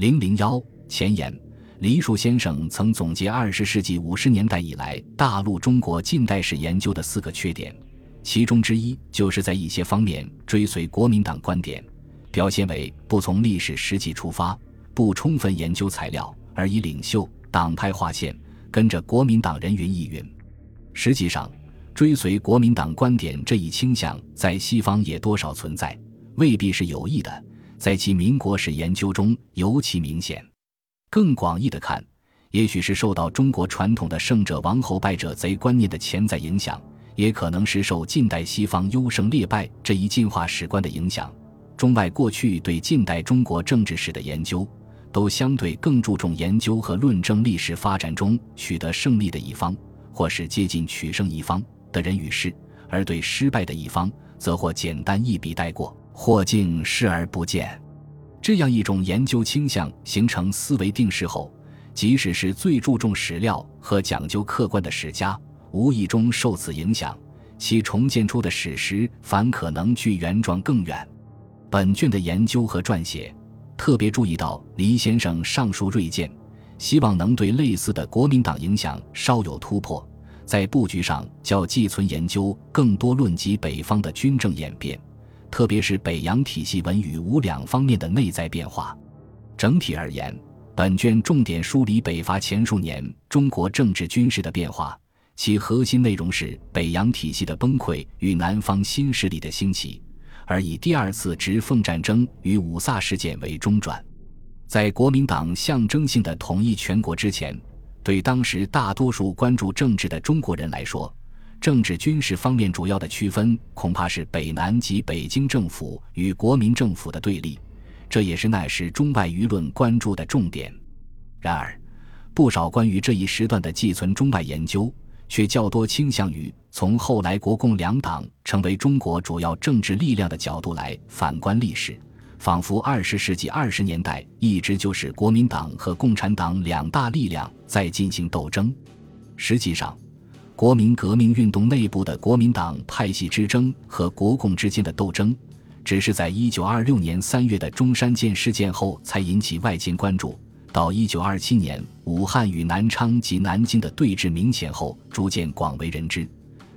零零幺前言：黎树先生曾总结二十世纪五十年代以来大陆中国近代史研究的四个缺点，其中之一就是在一些方面追随国民党观点，表现为不从历史实际出发，不充分研究材料，而以领袖、党派划线，跟着国民党人云亦云。实际上，追随国民党观点这一倾向在西方也多少存在，未必是有意的，在其民国史研究中尤其明显。更广义的看，也许是受到中国传统的胜者王侯败者贼观念的潜在影响，也可能是受近代西方优胜劣败这一进化史观的影响。中外过去对近代中国政治史的研究，都相对更注重研究和论证历史发展中取得胜利的一方。或是接近取胜一方的人与事，而对失败的一方，则或简单一笔带过，或竟视而不见。这样一种研究倾向形成思维定势后，即使是最注重史料和讲究客观的史家，无意中受此影响，其重建出的史实反可能距原状更远。本卷的研究和撰写，特别注意到黎先生上述锐见。希望能对类似的国民党影响稍有突破，在布局上较寄存研究更多论及北方的军政演变，特别是北洋体系文与武两方面的内在变化。整体而言，本卷重点梳理北伐前数年中国政治军事的变化，其核心内容是北洋体系的崩溃与南方新势力的兴起，而以第二次直奉战争与五卅事件为中转。在国民党象征性的统一全国之前，对当时大多数关注政治的中国人来说，政治军事方面主要的区分恐怕是北南及北京政府与国民政府的对立，这也是那时中外舆论关注的重点。然而，不少关于这一时段的寄存中外研究，却较多倾向于从后来国共两党成为中国主要政治力量的角度来反观历史。仿佛二十世纪二十年代一直就是国民党和共产党两大力量在进行斗争。实际上，国民革命运动内部的国民党派系之争和国共之间的斗争，只是在一九二六年三月的中山舰事件后才引起外界关注。到一九二七年武汉与南昌及南京的对峙明显后，逐渐广为人知。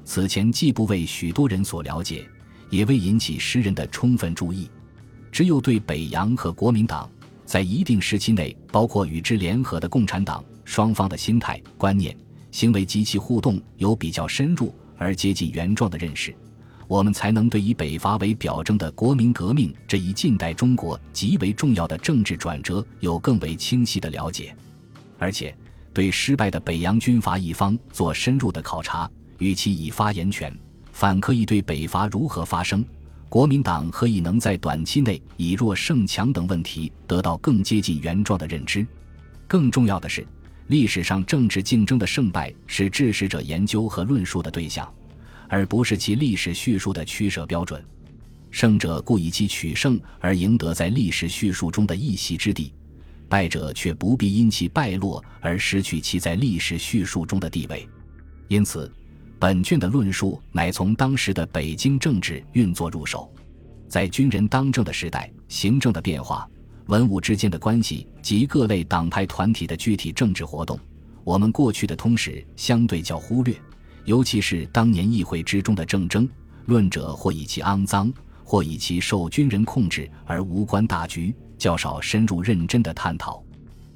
此前既不为许多人所了解，也未引起诗人的充分注意。只有对北洋和国民党在一定时期内，包括与之联合的共产党双方的心态、观念、行为及其互动有比较深入而接近原状的认识，我们才能对以北伐为表征的国民革命这一近代中国极为重要的政治转折有更为清晰的了解。而且，对失败的北洋军阀一方做深入的考察，与其以发言权，反可以对北伐如何发生。国民党何以能在短期内以弱胜强等问题得到更接近原状的认知？更重要的是，历史上政治竞争的胜败是治史者研究和论述的对象，而不是其历史叙述的取舍标准。胜者故以其取胜而赢得在历史叙述中的一席之地，败者却不必因其败落而失去其在历史叙述中的地位。因此。本卷的论述乃从当时的北京政治运作入手，在军人当政的时代，行政的变化、文武之间的关系及各类党派团体的具体政治活动，我们过去的通史相对较忽略，尤其是当年议会之中的政争，论者或以其肮脏，或以其受军人控制而无关大局，较少深入认真的探讨。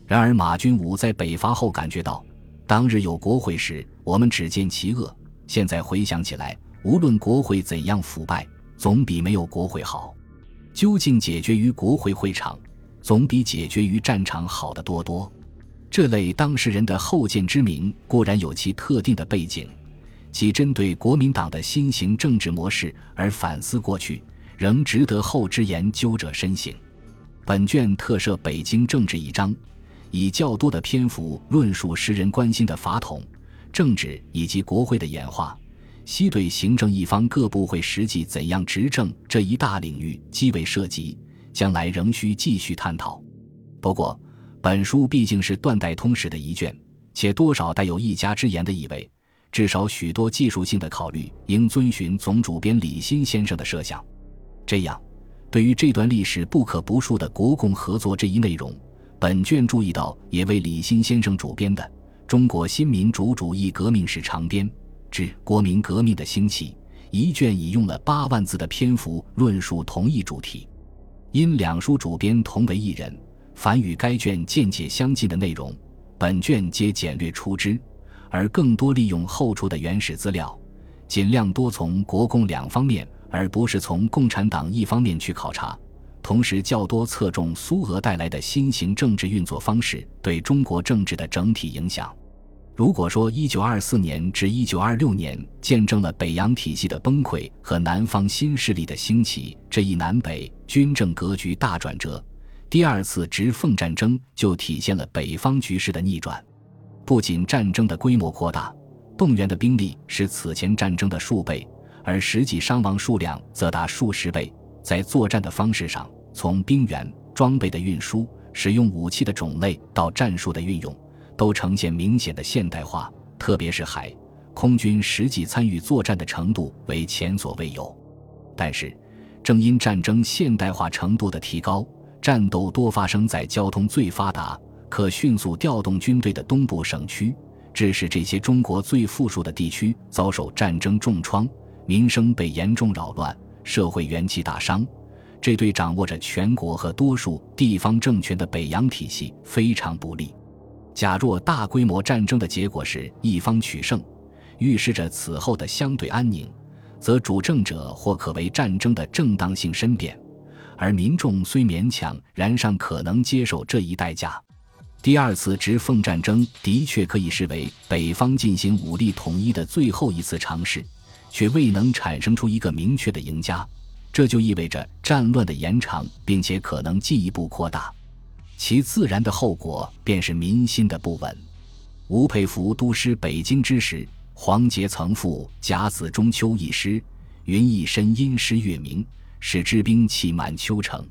然而马君武在北伐后感觉到，当日有国会时，我们只见其恶。现在回想起来，无论国会怎样腐败，总比没有国会好。究竟解决于国会会场，总比解决于战场好得多多。这类当事人的后见之明固然有其特定的背景，即针对国民党的新型政治模式而反思过去，仍值得后之研究者深省。本卷特设北京政治一章，以较多的篇幅论述时人关心的法统。政治以及国会的演化，西对行政一方各部会实际怎样执政这一大领域极为涉及，将来仍需继续探讨。不过，本书毕竟是断代通史的一卷，且多少带有一家之言的意味，至少许多技术性的考虑应遵循总主编李新先生的设想。这样，对于这段历史不可不述的国共合作这一内容，本卷注意到，也为李新先生主编的《中国新民主主义革命史长编》之“国民革命的兴起”一卷，已用了八万字的篇幅论述同一主题。因两书主编同为一人，凡与该卷见解相近的内容，本卷皆简略出之，而更多利用后出的原始资料，尽量多从国共两方面，而不是从共产党一方面去考察。同时，较多侧重苏俄带来的新型政治运作方式对中国政治的整体影响。如果说1924年至1926年见证了北洋体系的崩溃和南方新势力的兴起这一南北军政格局大转折，第二次直奉战争就体现了北方局势的逆转。不仅战争的规模扩大，动员的兵力是此前战争的数倍，而实际伤亡数量则达数十倍。在作战的方式上，从兵员装备的运输、使用武器的种类到战术的运用，都呈现明显的现代化。特别是海空军实际参与作战的程度为前所未有。但是，正因战争现代化程度的提高，战斗多发生在交通最发达、可迅速调动军队的东部省区，致使这些中国最富庶的地区遭受战争重创，民生被严重扰乱，社会元气大伤。这对掌握着全国和多数地方政权的北洋体系非常不利。假若大规模战争的结果是一方取胜，预示着此后的相对安宁，则主政者或可为战争的正当性申辩，而民众虽勉强，然尚可能接受这一代价。第二次直奉战争的确可以视为北方进行武力统一的最后一次尝试，却未能产生出一个明确的赢家。这就意味着战乱的延长，并且可能进一步扩大，其自然的后果便是民心的不稳。吴佩孚督师北京之时，黄杰曾赋《甲子中秋》一诗，云：“一身阴湿月明，使之兵气满秋城。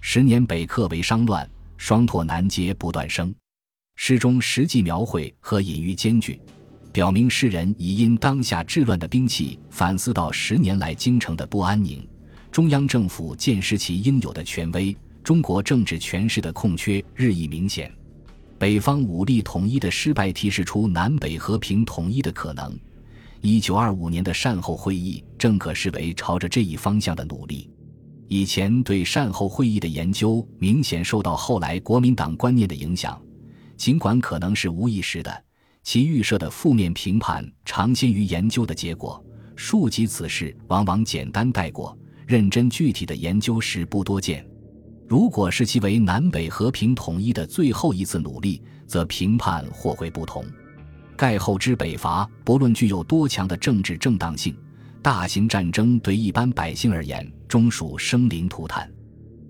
十年北客为商乱，双拓南街不断生。”诗中实际描绘和隐喻兼具，表明诗人已因当下治乱的兵器反思到十年来京城的不安宁。中央政府见失其应有的权威，中国政治权势的空缺日益明显，北方武力统一的失败提示出南北和平统一的可能。一九二五年的善后会议正可视为朝着这一方向的努力。以前对善后会议的研究明显受到后来国民党观念的影响，尽管可能是无意识的，其预设的负面评判尝鲜于研究的结果，庶几此事往往简单带过。认真具体的研究时不多见，如果视其为南北和平统一的最后一次努力，则评判或会不同。盖后之北伐，不论具有多强的政治正当性，大型战争对一般百姓而言，终属生灵涂炭。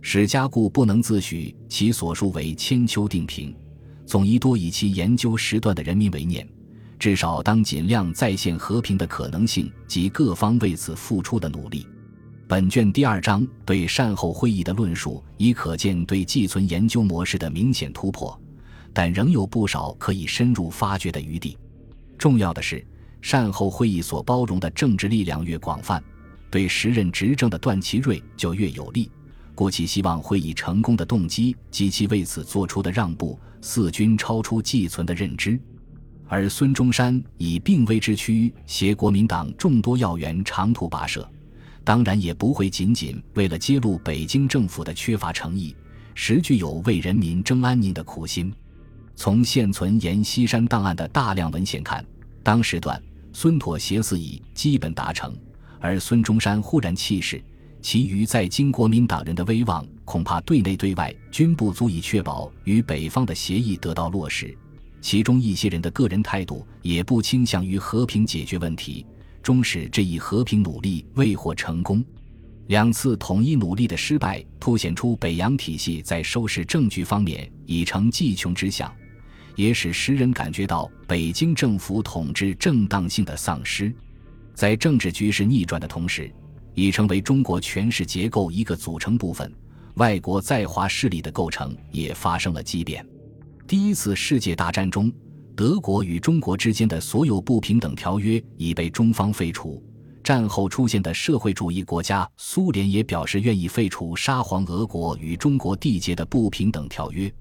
史家故不能自诩其所述为千秋定平，总宜多以其研究时段的人民为念。至少当尽量再现和平的可能性及各方为此付出的努力。本卷第二章对善后会议的论述，已可见对寄存研究模式的明显突破，但仍有不少可以深入发掘的余地。重要的是，善后会议所包容的政治力量越广泛，对时任执政的段祺瑞就越有利。故其希望会议成功的动机及其为此做出的让步，似均超出寄存的认知。而孙中山以病危之躯携国民党众多要员长途跋涉。当然也不会仅仅为了揭露北京政府的缺乏诚意，实具有为人民争安宁的苦心。从现存阎锡山档案的大量文献看，当时段孙妥协似已基本达成，而孙中山忽然弃世，其余在京国民党人的威望恐怕对内对外均不足以确保与北方的协议得到落实。其中一些人的个人态度也不倾向于和平解决问题。终使这一和平努力未获成功，两次统一努力的失败，凸显出北洋体系在收拾政局方面已成计穷之相，也使时人感觉到北京政府统治正当性的丧失。在政治局势逆转的同时，已成为中国权势结构一个组成部分，外国在华势力的构成也发生了畸变。第一次世界大战中。德国与中国之间的所有不平等条约已被中方废除。战后出现的社会主义国家苏联也表示愿意废除沙皇俄国与中国缔结的不平等条约。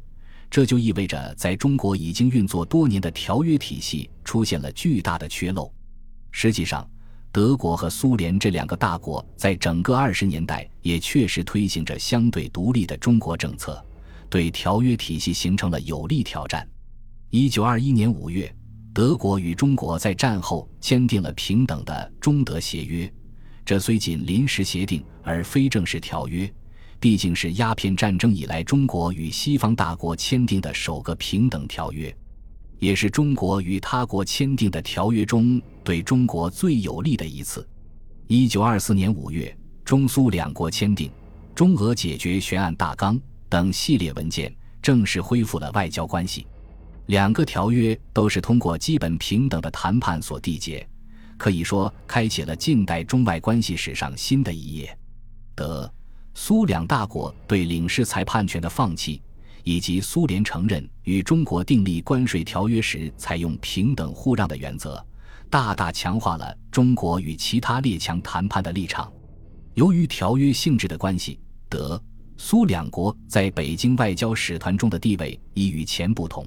这就意味着在中国已经运作多年的条约体系出现了巨大的缺漏。实际上，德国和苏联这两个大国在整个二十年代也确实推行着相对独立的中国政策，对条约体系形成了有力挑战。一九二一年五月，德国与中国在战后签订了平等的中德协约，这虽仅临时协定而非正式条约，毕竟是鸦片战争以来中国与西方大国签订的首个平等条约。也是中国与他国签订的条约中对中国最有利的一次。一九二四年五月，中苏两国签订《中俄解决悬案大纲》等系列文件，正式恢复了外交关系。两个条约都是通过基本平等的谈判所缔结，可以说开启了近代中外关系史上新的一页。德、苏两大国对领事裁判权的放弃。以及苏联承认与中国订立关税条约时采用平等互让的原则，大大强化了中国与其他列强谈判的立场。由于条约性质的关系，德、苏两国在北京外交使团中的地位已与前不同。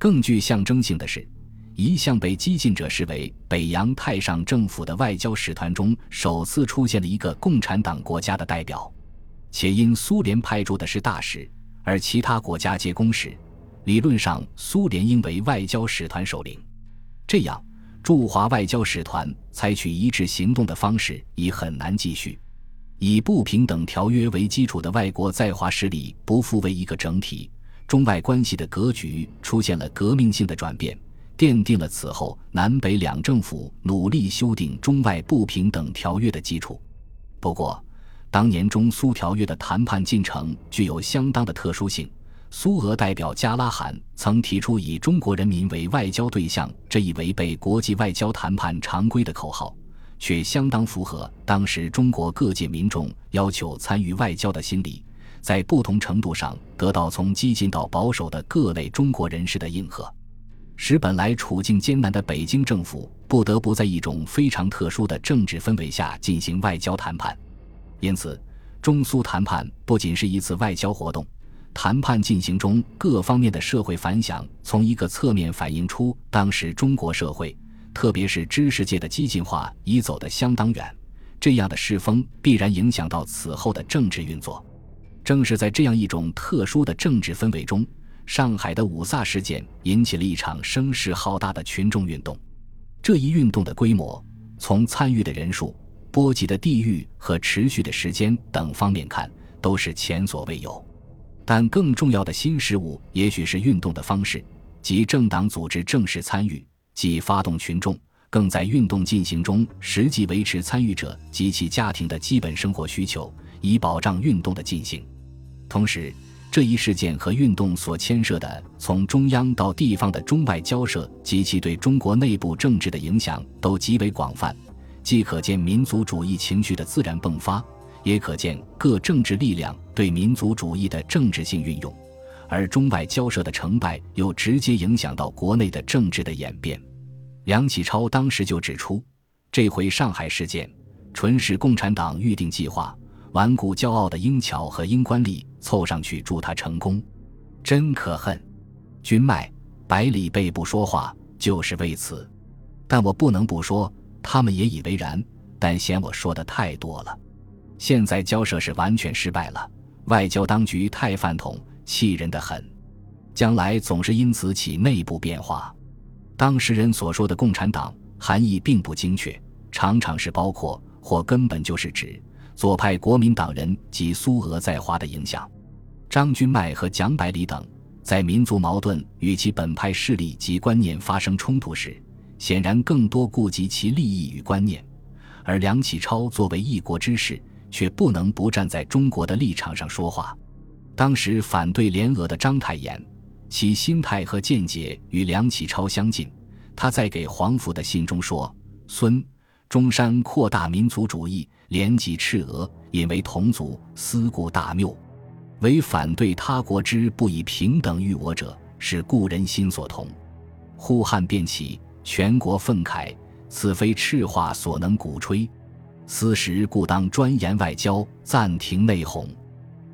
更具象征性的是，一向被激进者视为北洋太上政府的外交使团中，首次出现了一个共产党国家的代表，且因苏联派驻的是大使。而其他国家皆公使，理论上苏联应为外交使团首领。这样驻华外交使团采取一致行动的方式已很难继续。以不平等条约为基础的外国在华势力不复为一个整体，中外关系的格局出现了革命性的转变，奠定了此后南北两政府努力修订中外不平等条约的基础。不过，当年中苏条约的谈判进程具有相当的特殊性。苏俄代表加拉罕曾提出以中国人民为外交对象这一违背国际外交谈判常规的口号，却相当符合当时中国各界民众要求参与外交的心理，在不同程度上得到从激进到保守的各类中国人士的应和，使本来处境艰难的北京政府不得不在一种非常特殊的政治氛围下进行外交谈判。因此，中苏谈判不仅是一次外交活动，谈判进行中各方面的社会反响，从一个侧面反映出当时中国社会，特别是知识界的激进化已走得相当远。这样的世风必然影响到此后的政治运作。正是在这样一种特殊的政治氛围中，上海的五卅事件引起了一场声势浩大的群众运动。这一运动的规模，从参与的人数。波及的地域和持续的时间等方面看，都是前所未有。但更重要的新事物，也许是运动的方式，即政党组织正式参与，即发动群众，更在运动进行中实际维持参与者及其家庭的基本生活需求，以保障运动的进行。同时，这一事件和运动所牵涉的从中央到地方的中外交涉及其对中国内部政治的影响，都极为广泛。既可见民族主义情绪的自然迸发，也可见各政治力量对民族主义的政治性运用，而中外交涉的成败又直接影响到国内的政治的演变。梁启超当时就指出，这回上海事件纯是共产党预定计划，顽固骄傲的英侨和英官吏凑上去助他成功，真可恨。君迈、百里备不说话，就是为此。但我不能不说。他们也以为然，但嫌我说的太多了。现在交涉是完全失败了，外交当局太饭桶，气人的很。将来总是因此起内部变化。当时人所说的共产党含义并不精确，常常是包括或根本就是指左派国民党人及苏俄在华的影响。张君迈和蒋百里等在民族矛盾与其本派势力及观念发生冲突时。显然更多顾及其利益与观念，而梁启超作为一国之士，却不能不站在中国的立场上说话。当时反对联俄的章太炎，其心态和见解与梁启超相近。他在给黄甫的信中说：“孙中山扩大民族主义，连及赤俄，引为同族，思故大谬。唯反对他国之不以平等遇我者，是故人心所同。呼汉变起。”全国愤慨，此非赤化所能鼓吹。此时故当专研外交，暂停内讧。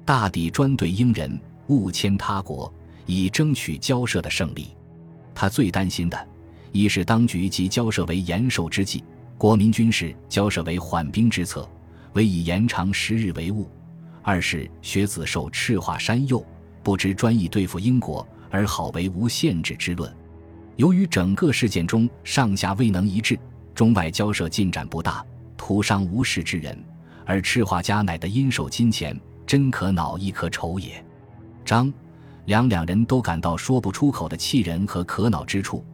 大抵专对英人，勿迁他国，以争取交涉的胜利。他最担心的，一是当局即交涉为延寿之计，国民军事交涉为缓兵之策，唯以延长时日为务；二是学子受赤化山右，不知专意对付英国，而好为无限制之论。由于整个事件中上下未能一致，中外交涉进展不大，徒伤无事之人。而赤化家乃得因受金钱，真可恼亦可愁也。张、梁两人都感到说不出口的气人和可恼之处，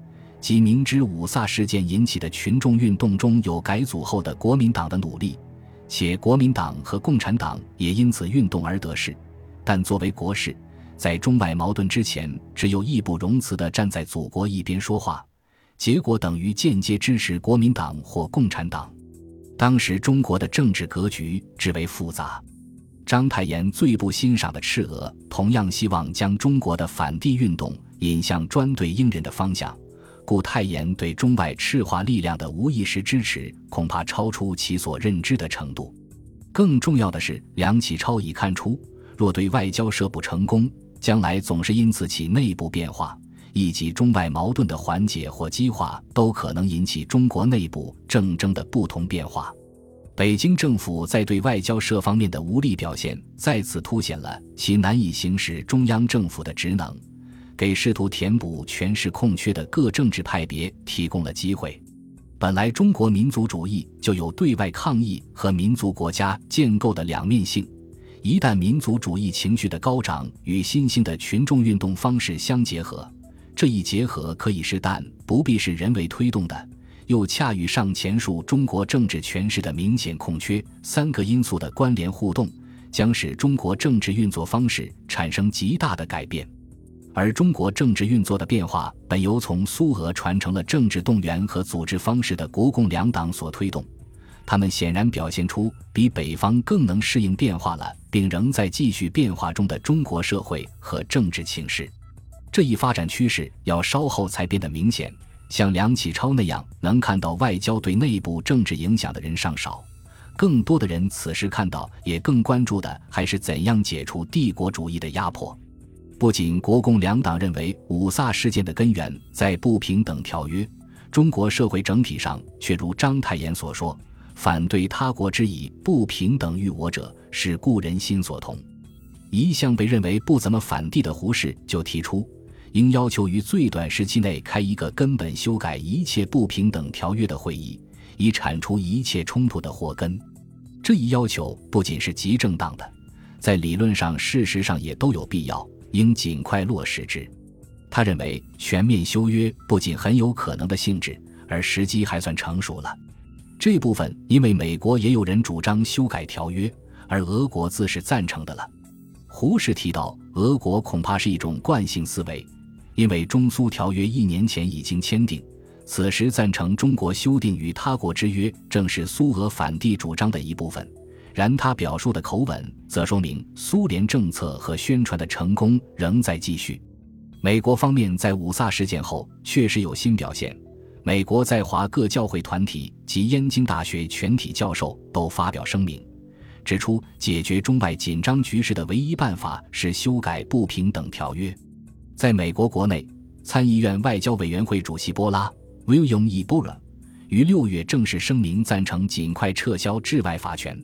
即明知五卅事件引起的群众运动中有改组后的国民党的努力，且国民党和共产党也因此运动而得势，但作为国事。在中外矛盾之前，只有义不容辞地站在祖国一边说话，结果等于间接支持国民党或共产党。当时中国的政治格局至为复杂，章太炎最不欣赏的赤俄，同样希望将中国的反帝运动引向专对英人的方向，故太炎对中外赤化力量的无意识支持，恐怕超出其所认知的程度。更重要的是，梁启超已看出，若对外交涉不成功，将来总是因此起内部变化，以及中外矛盾的缓解或激化，都可能引起中国内部政争的不同变化。北京政府在对外交涉方面的无力表现，再次凸显了其难以行使中央政府的职能，给试图填补权势空缺的各政治派别提供了机会。本来中国民族主义就有对外抗议和民族国家建构的两面性。一旦民族主义情绪的高涨与新兴的群众运动方式相结合，这一结合可以是但不必是人为推动的，又恰与上前述中国政治权势的明显空缺三个因素的关联互动，将使中国政治运作方式产生极大的改变。而中国政治运作的变化本由从苏俄传承了政治动员和组织方式的国共两党所推动。他们显然表现出比北方更能适应变化了，并仍在继续变化中的中国社会和政治情势。这一发展趋势要稍后才变得明显。像梁启超那样能看到外交对内部政治影响的人尚少，更多的人此时看到也更关注的还是怎样解除帝国主义的压迫。不仅国共两党认为五卅事件的根源在不平等条约，中国社会整体上却如章太炎所说。反对他国之以不平等于我者，是故人心所同。一向被认为不怎么反帝的胡适就提出，应要求于最短时期内开一个根本修改一切不平等条约的会议，以铲除一切冲突的祸根。这一要求不仅是极正当的，在理论上、事实上也都有必要，应尽快落实之。他认为，全面修约不仅很有可能的性质，而时机还算成熟了。这部分，因为美国也有人主张修改条约，而俄国自是赞成的了。胡适提到，俄国恐怕是一种惯性思维，因为中苏条约一年前已经签订，此时赞成中国修订与他国之约，正是苏俄反帝主张的一部分。然他表述的口吻，则说明苏联政策和宣传的成功仍在继续。美国方面在五卅事件后确实有新表现。美国在华各教会团体及燕京大学全体教授都发表声明，指出解决中外紧张局势的唯一办法是修改不平等条约。在美国国内，参议院外交委员会主席波拉 （William E. b o r a 于六月正式声明赞成尽快撤销治外法权。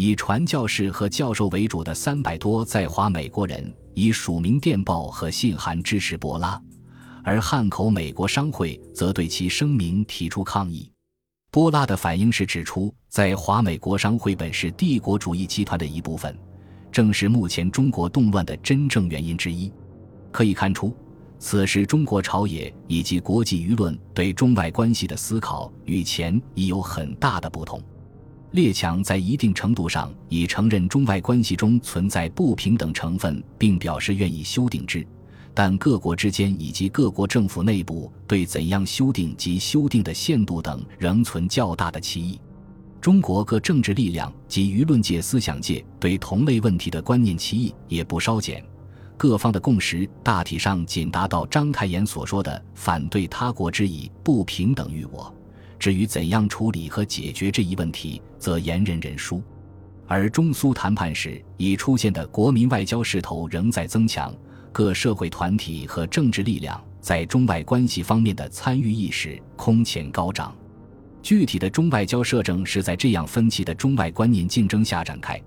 以传教士和教授为主的三百多在华美国人以署名电报和信函支持波拉。而汉口美国商会则对其声明提出抗议。波拉的反应是指出，在华美国商会本是帝国主义集团的一部分，正是目前中国动乱的真正原因之一。可以看出，此时中国朝野以及国际舆论对中外关系的思考与前已有很大的不同。列强在一定程度上已承认中外关系中存在不平等成分，并表示愿意修订之。但各国之间以及各国政府内部对怎样修订及修订的限度等仍存较大的歧义。中国各政治力量及舆论界、思想界对同类问题的观念歧义也不稍减。各方的共识大体上仅达到章太炎所说的“反对他国之以不平等于我”。至于怎样处理和解决这一问题，则言人人殊。而中苏谈判时已出现的国民外交势头仍在增强。各社会团体和政治力量在中外关系方面的参与意识空前高涨。具体的中外交摄政是在这样分歧的中外观念竞争下展开，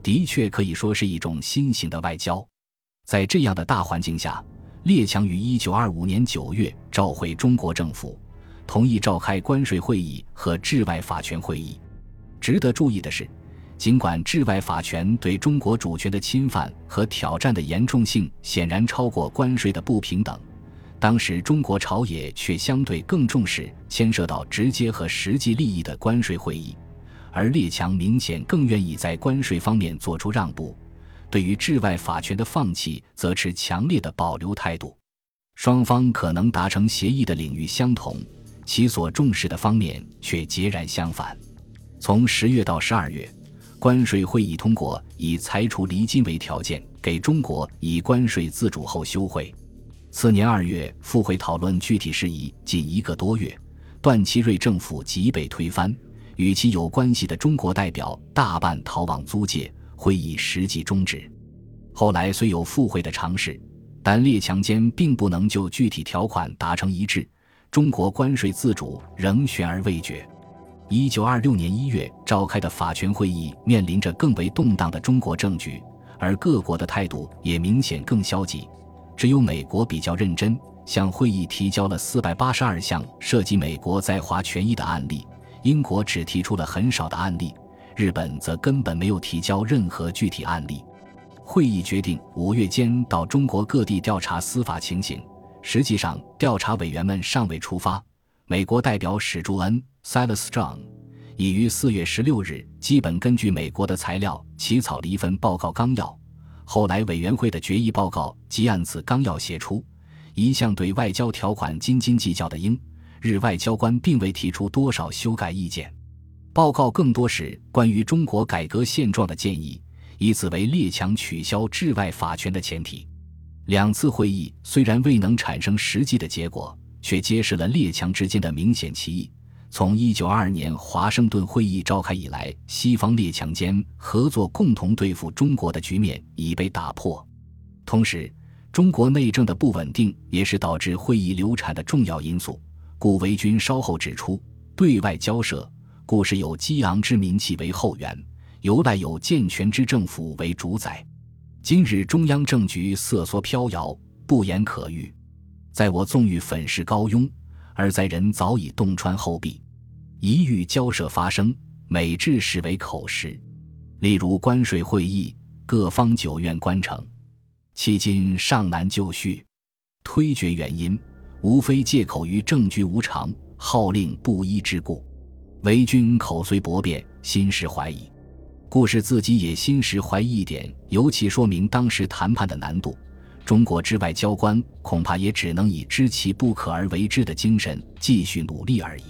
的确可以说是一种新型的外交。在这样的大环境下，列强于一九二五年九月召回中国政府，同意召开关税会议和治外法权会议。值得注意的是，尽管治外法权对中国主权的侵犯和挑战的严重性显然超过关税的不平等。当时中国朝野却相对更重视牵涉到直接和实际利益的关税会议，而列强明显更愿意在关税方面做出让步，对于治外法权的放弃则持强烈的保留态度。双方可能达成协议的领域相同，其所重视的方面却截然相反。从十月到十二月，关税会议通过以裁除离金为条件，给中国以关税自主后休会。次年二月，复会讨论具体事宜，近一个多月，段祺瑞政府即被推翻，与其有关系的中国代表大半逃往租界，会议实际终止。后来虽有复会的尝试，但列强间并不能就具体条款达成一致，中国关税自主仍悬而未决。一九二六年一月召开的法权会议面临着更为动荡的中国政局，而各国的态度也明显更消极。只有美国比较认真，向会议提交了四百八十二项涉及美国在华权益的案例；英国只提出了很少的案例，日本则根本没有提交任何具体案例。会议决定五月间到中国各地调查司法情形，实际上调查委员们尚未出发。美国代表史朱恩 （Silas Strong） 已于四月十六日基本根据美国的材料起草了一份报告纲要。后来，委员会的决议报告即按此纲要写出。一向对外交条款斤斤计较的英日外交官并未提出多少修改意见。报告更多是关于中国改革现状的建议，以此为列强取消治外法权的前提。两次会议虽然未能产生实际的结果，却揭示了列强之间的明显歧义。从一九二二年华盛顿会议召开以来，西方列强间合作共同对付中国的局面已被打破。同时，中国内政的不稳定也是导致会议流产的重要因素。顾维钧稍后指出，对外交涉故是有激昂之民气为后援，由来有健全之政府为主宰。今日中央政局瑟缩飘摇，不言可喻。在我纵欲粉饰高庸。而在人早已洞穿后壁，一遇交涉发生，每至视为口实。例如关税会议，各方久愿关城，迄今尚难就绪。推决原因，无非借口于政局无常、号令不一之故。为君口虽薄辩，心实怀疑。故事自己也心实怀疑一点，尤其说明当时谈判的难度。中国之外交官恐怕也只能以知其不可而为之的精神继续努力而已。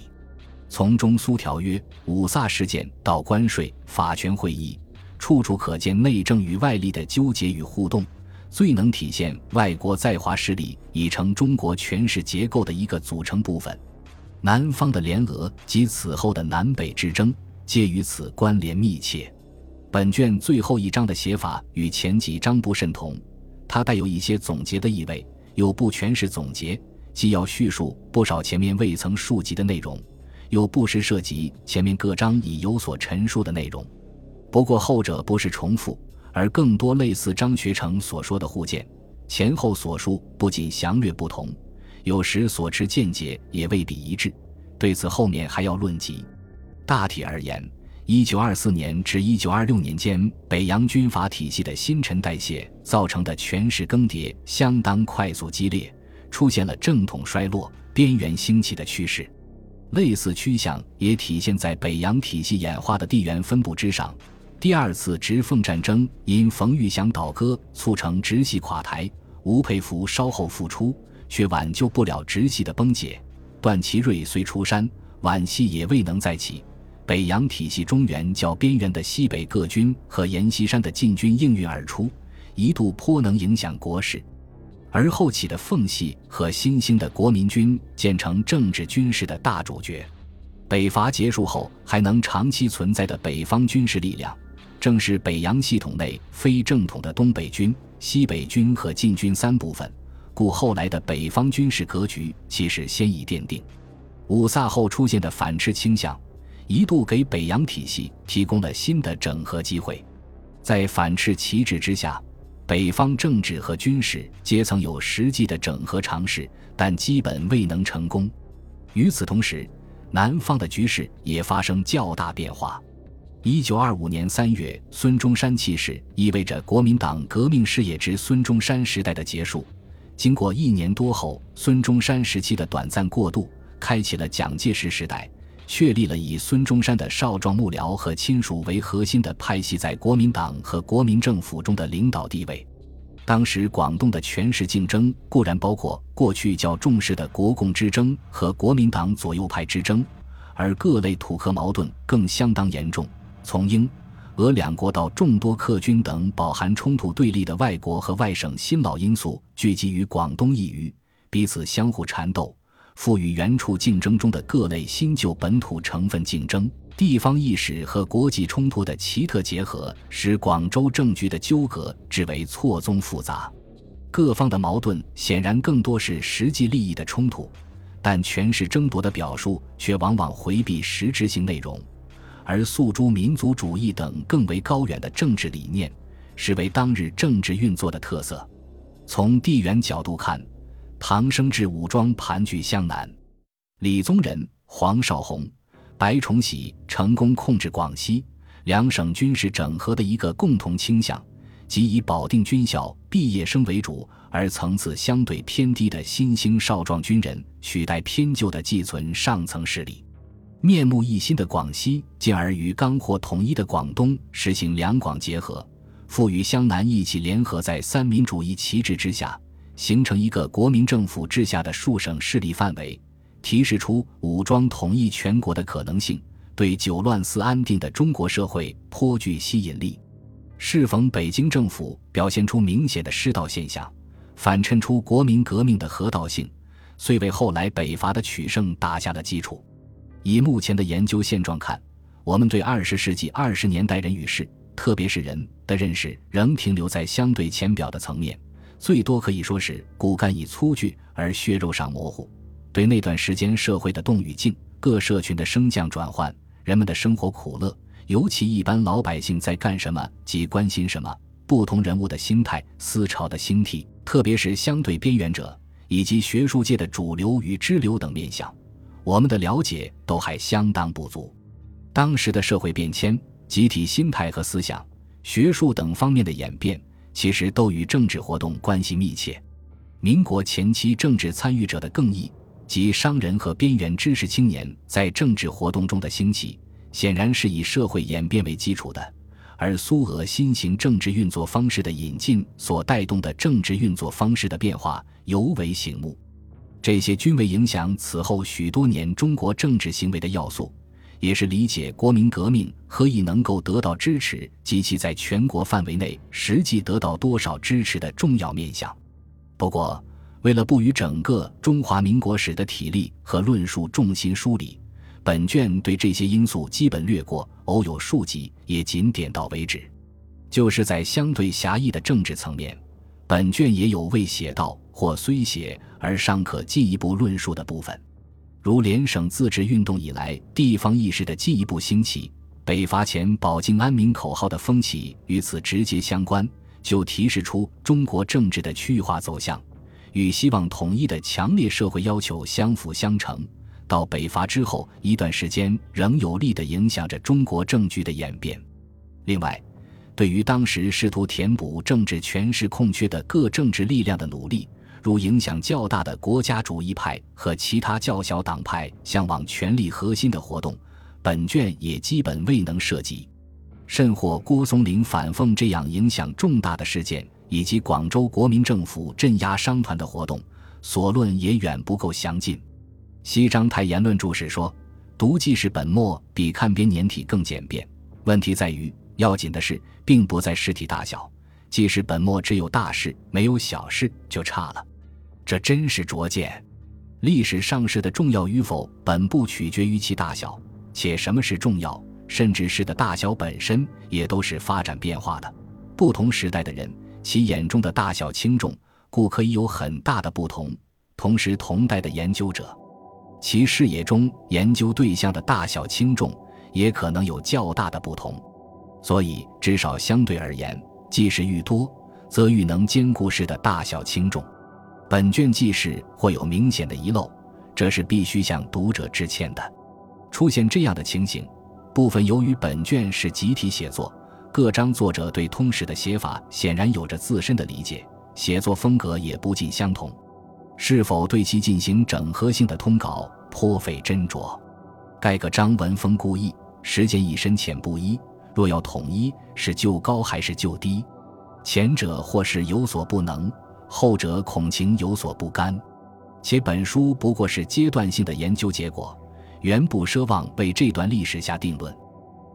从中苏条约、五卅事件到关税法权会议，处处可见内政与外力的纠结与互动，最能体现外国在华势力已成中国权势结构的一个组成部分。南方的联俄及此后的南北之争，皆与此关联密切。本卷最后一章的写法与前几章不甚同。它带有一些总结的意味，又不全是总结，既要叙述不少前面未曾述及的内容，又不时涉及前面各章已有所陈述的内容。不过后者不是重复，而更多类似张学成所说的互鉴，前后所述不仅详略不同，有时所持见解也未必一致。对此后面还要论及。大体而言。一九二四年至一九二六年间，北洋军阀体系的新陈代谢造成的权势更迭相当快速激烈，出现了正统衰落、边缘兴起的趋势。类似趋向也体现在北洋体系演化的地缘分布之上。第二次直奉战争因冯玉祥倒戈促成直系垮台，吴佩孚稍后复出，却挽救不了直系的崩解。段祺瑞虽出山，皖系也未能再起。北洋体系中原较边缘的西北各军和阎锡山的禁军应运而出，一度颇能影响国事；而后起的奉系和新兴的国民军建成政治军事的大主角。北伐结束后还能长期存在的北方军事力量，正是北洋系统内非正统的东北军、西北军和禁军三部分，故后来的北方军事格局其实先已奠定。五卅后出现的反斥倾向，一度给北洋体系提供了新的整合机会。在反斥旗帜之下，北方政治和军事阶层有实际的整合尝试，但基本未能成功。与此同时，南方的局势也发生较大变化。一九二五年三月，孙中山去世，意味着国民党革命事业之孙中山时代的结束。经过一年多后，孙中山时期的短暂过渡。开启了蒋介石时代，确立了以孙中山的少壮幕僚和亲属为核心的派系在国民党和国民政府中的领导地位。当时广东的权势竞争固然包括过去较重视的国共之争和国民党左右派之争，而各类土客矛盾更相当严重。从英、俄两国到众多客军等饱含冲突对立的外国和外省新老因素聚集于广东一隅，彼此相互缠斗。赋予原处竞争中的各类新旧本土成分竞争、地方意识和国际冲突的奇特结合，使广州政局的纠葛至为错综复杂。各方的矛盾显然更多是实际利益的冲突，但权势争夺的表述却往往回避实质性内容，而诉诸民族主义等更为高远的政治理念，是为当日政治运作的特色。从地缘角度看。唐生智武装盘踞湘南，李宗仁、黄绍竑、白崇禧成功控制广西，两省军事整合的一个共同倾向，即以保定军校毕业生为主，而层次相对偏低的新兴少壮军人取代偏旧的寄存上层势力。面目一新的广西，进而与刚获统一的广东实行两广结合，赋予湘南一起联合在三民主义旗帜之下。形成一个国民政府治下的数省势力范围，提示出武装统一全国的可能性，对久乱思安定的中国社会颇具吸引力。适逢北京政府表现出明显的失道现象，反衬出国民革命的合道性，遂为后来北伐的取胜打下了基础。以目前的研究现状看，我们对二十世纪二十年代人与事，特别是人的认识，仍停留在相对浅表的层面。最多可以说是骨干已粗巨而血肉上模糊，对那段时间社会的动与静、各社群的升降转换、人们的生活苦乐，尤其一般老百姓在干什么及关心什么，不同人物的心态、思潮的兴替，特别是相对边缘者以及学术界的主流与支流等面相，我们的了解都还相当不足。当时的社会变迁、集体心态和思想、学术等方面的演变。其实都与政治活动关系密切。民国前期政治参与者的更易及商人和边缘知识青年在政治活动中的兴起，显然是以社会演变为基础的。而苏俄新型政治运作方式的引进所带动的政治运作方式的变化尤为醒目。这些均为影响此后许多年中国政治行为的要素。也是理解国民革命何以能够得到支持及其在全国范围内实际得到多少支持的重要面向。不过，为了不与整个中华民国史的体力和论述重心疏离，本卷对这些因素基本略过，偶有数集也仅点到为止。就是在相对狭义的政治层面，本卷也有未写到或虽写而尚可进一步论述的部分。如联省自治运动以来，地方意识的进一步兴起，北伐前保境安民口号的风起与此直接相关，就提示出中国政治的区域化走向，与希望统一的强烈社会要求相辅相成。到北伐之后一段时间，仍有力地影响着中国政局的演变。另外，对于当时试图填补政治权势空缺的各政治力量的努力。如影响较大的国家主义派和其他较小党派向往权力核心的活动，本卷也基本未能涉及。甚或郭松龄反奉这样影响重大的事件，以及广州国民政府镇压商团的活动，所论也远不够详尽。西章太言论注释说：“读记事本末比看编年体更简便。问题在于，要紧的是，并不在实体大小。记事本末只有大事，没有小事，就差了。”这真是拙见。历史上事的重要与否，本不取决于其大小，且什么是重要，甚至是的大小本身也都是发展变化的。不同时代的人，其眼中的大小轻重，故可以有很大的不同。同时，同代的研究者，其视野中研究对象的大小轻重，也可能有较大的不同。所以，至少相对而言，记事愈多，则愈能兼顾事的大小轻重。本卷记事或有明显的遗漏，这是必须向读者致歉的。出现这样的情形，部分由于本卷是集体写作，各章作者对通史的写法显然有着自身的理解，写作风格也不尽相同。是否对其进行整合性的通稿，颇费斟酌。盖个章文风故异，时间亦深浅不一。若要统一，是就高还是就低？前者或是有所不能，后者恐情有所不甘。且本书不过是阶段性的研究结果。原不奢望为这段历史下定论，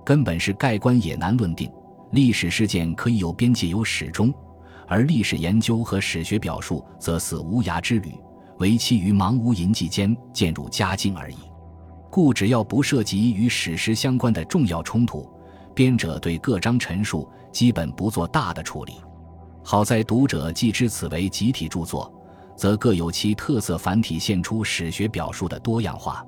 根本是盖棺也难论定。历史事件可以有边界有始终，而历史研究和史学表述则似无涯之旅，为期于茫无垠际间渐入佳境而已。故只要不涉及与史实相关的重要冲突，编者对各章陈述基本不做大的处理。好在读者既知此为集体著作，则各有其特色，繁体现出史学表述的多样化。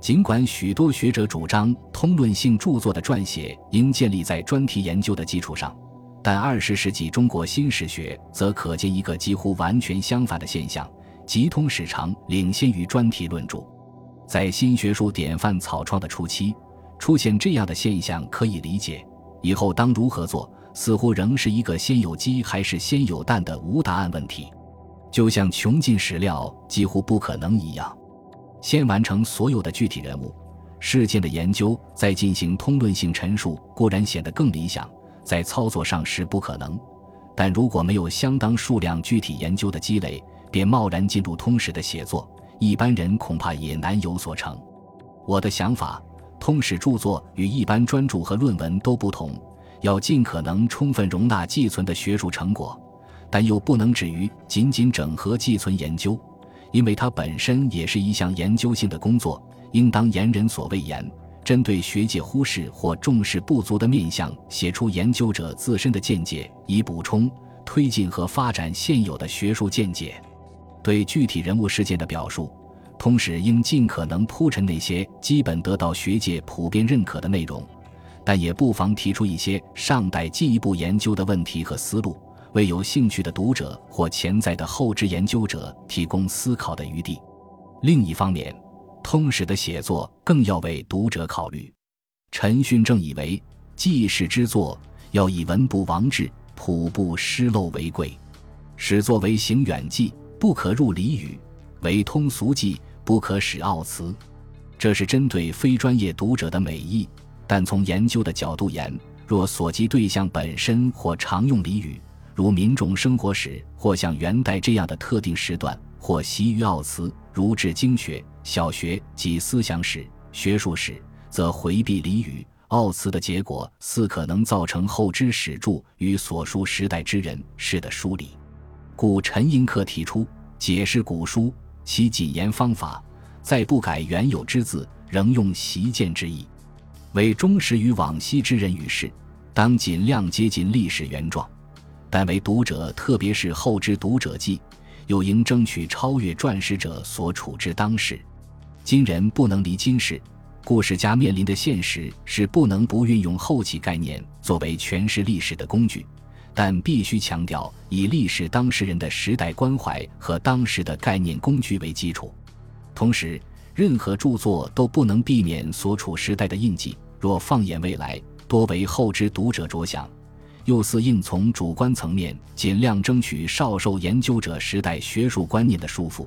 尽管许多学者主张通论性著作的撰写应建立在专题研究的基础上，但二十世纪中国新史学则可见一个几乎完全相反的现象：即通史常领先于专题论著。在新学术典范草创的初期，出现这样的现象可以理解。以后当如何做，似乎仍是一个先有鸡还是先有蛋的无答案问题，就像穷尽史料几乎不可能一样。先完成所有的具体人物事件的研究，再进行通论性陈述，固然显得更理想，在操作上是不可能。但如果没有相当数量具体研究的积累，便贸然进入通史的写作，一般人恐怕也难有所成。我的想法，通史著作与一般专著和论文都不同，要尽可能充分容纳寄存的学术成果，但又不能止于仅仅整合寄存研究。因为它本身也是一项研究性的工作，应当言人所谓言，针对学界忽视或重视不足的面向，写出研究者自身的见解，以补充、推进和发展现有的学术见解。对具体人物事件的表述，同时应尽可能铺陈那些基本得到学界普遍认可的内容，但也不妨提出一些尚待进一步研究的问题和思路。为有兴趣的读者或潜在的后知研究者提供思考的余地。另一方面，通史的写作更要为读者考虑。陈训正以为，记事之作要以文不亡志、朴不失漏为贵。史作为行远记，不可入俚语；为通俗记，不可使奥辞。这是针对非专业读者的美意。但从研究的角度言，若所及对象本身或常用俚语，如民众生活史，或像元代这样的特定时段，或习于奥词，如治经学、小学及思想史、学术史，则回避俚语、奥词的结果，似可能造成后知史著与所书时代之人事的疏离。故陈寅恪提出解释古书，其谨言方法，再不改原有之字，仍用习见之意，为忠实于往昔之人与事，当尽量接近历史原状。但为读者，特别是后知读者记，又应争取超越撰史者所处之当时。今人不能离今世，故事家面临的现实是不能不运用后起概念作为诠释历史的工具，但必须强调以历史当事人的时代关怀和当时的概念工具为基础。同时，任何著作都不能避免所处时代的印记。若放眼未来，多为后知读者着想。又似应从主观层面尽量争取少受研究者时代学术观念的束缚。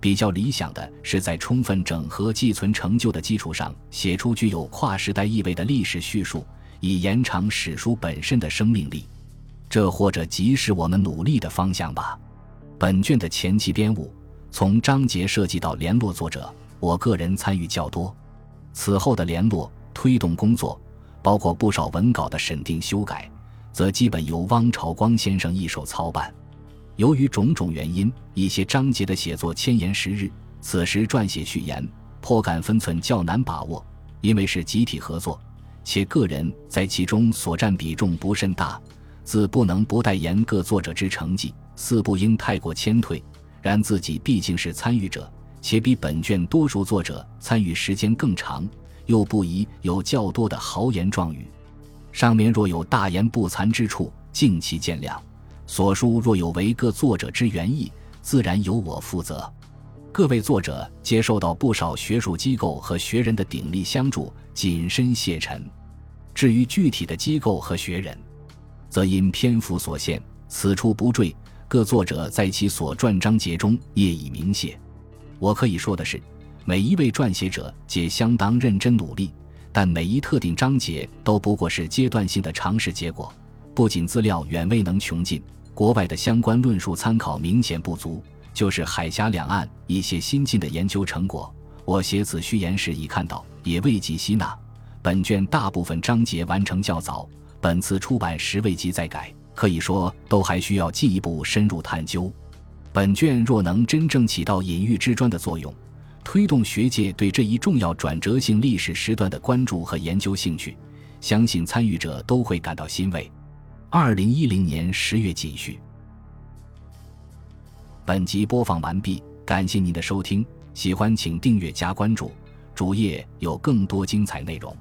比较理想的是在充分整合寄存成就的基础上，写出具有跨时代意味的历史叙述，以延长史书本身的生命力。这或者即是我们努力的方向吧。本卷的前期编务，从章节设计到联络作者，我个人参与较多。此后的联络推动工作，包括不少文稿的审定修改。则基本由汪朝光先生一手操办。由于种种原因，一些章节的写作迁延时日，此时撰写序言颇感分寸较难把握。因为是集体合作，且个人在其中所占比重不甚大，自不能不代言各作者之成绩，四不应太过谦退。然自己毕竟是参与者，且比本卷多数作者参与时间更长，又不宜有较多的豪言壮语。上面若有大言不惭之处，敬其见谅。所书若有违各作者之原意，自然由我负责。各位作者接受到不少学术机构和学人的鼎力相助，谨深谢忱。至于具体的机构和学人，则因篇幅所限，此处不赘。各作者在其所撰章节中业已明谢。我可以说的是，每一位撰写者皆相当认真努力，但每一特定章节都不过是阶段性的尝试结果。不仅资料远未能穷尽，国外的相关论述参考明显不足。就是海峡两岸一些新进的研究成果，我写此序言时已看到，也未及吸纳。本卷大部分章节完成较早，本次出版时未及再改，可以说都还需要进一步深入探究。本卷若能真正起到隐喻之砖的作用，推动学界对这一重要转折性历史时段的关注和研究兴趣，相信参与者都会感到欣慰。二零一零年十月继续。本集播放完毕，感谢您的收听，喜欢请订阅加关注，主页有更多精彩内容。